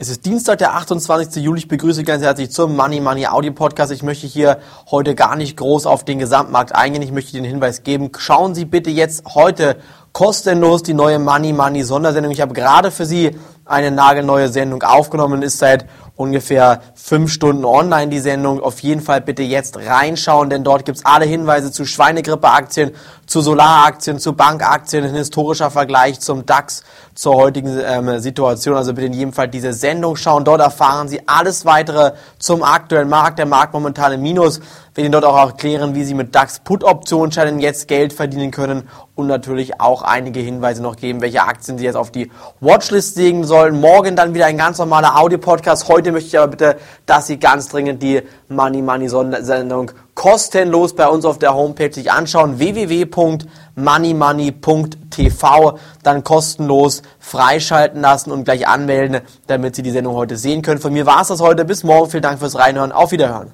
Es ist Dienstag, der 28. Juli. Ich begrüße ganz herzlich zum Money Money Audio Podcast. Ich möchte hier heute gar nicht groß auf den Gesamtmarkt eingehen. Ich möchte den Hinweis geben. Schauen Sie bitte jetzt heute kostenlos die neue Money Money Sondersendung. Ich habe gerade für Sie eine nagelneue Sendung aufgenommen, ist seit ungefähr fünf Stunden online die Sendung. Auf jeden Fall bitte jetzt reinschauen, denn dort gibt's alle Hinweise zu Schweinegrippeaktien, zu Solaraktien, zu Bankaktien, ein historischer Vergleich zum DAX, zur heutigen ähm, Situation. Also bitte in jedem Fall diese Sendung schauen. Dort erfahren Sie alles weitere zum aktuellen Markt. Der Markt momentan im Minus. Wir Ihnen dort auch erklären, wie Sie mit DAX Put Optionen jetzt Geld verdienen können und natürlich auch einige Hinweise noch geben, welche Aktien Sie jetzt auf die Watchlist legen sollen. Morgen dann wieder ein ganz normaler Audio-Podcast. Heute möchte ich aber bitte, dass Sie ganz dringend die Money Money Sondersendung kostenlos bei uns auf der Homepage sich anschauen. www.moneymoney.tv dann kostenlos freischalten lassen und gleich anmelden, damit Sie die Sendung heute sehen können. Von mir war es das heute. Bis morgen. Vielen Dank fürs Reinhören. Auf Wiederhören.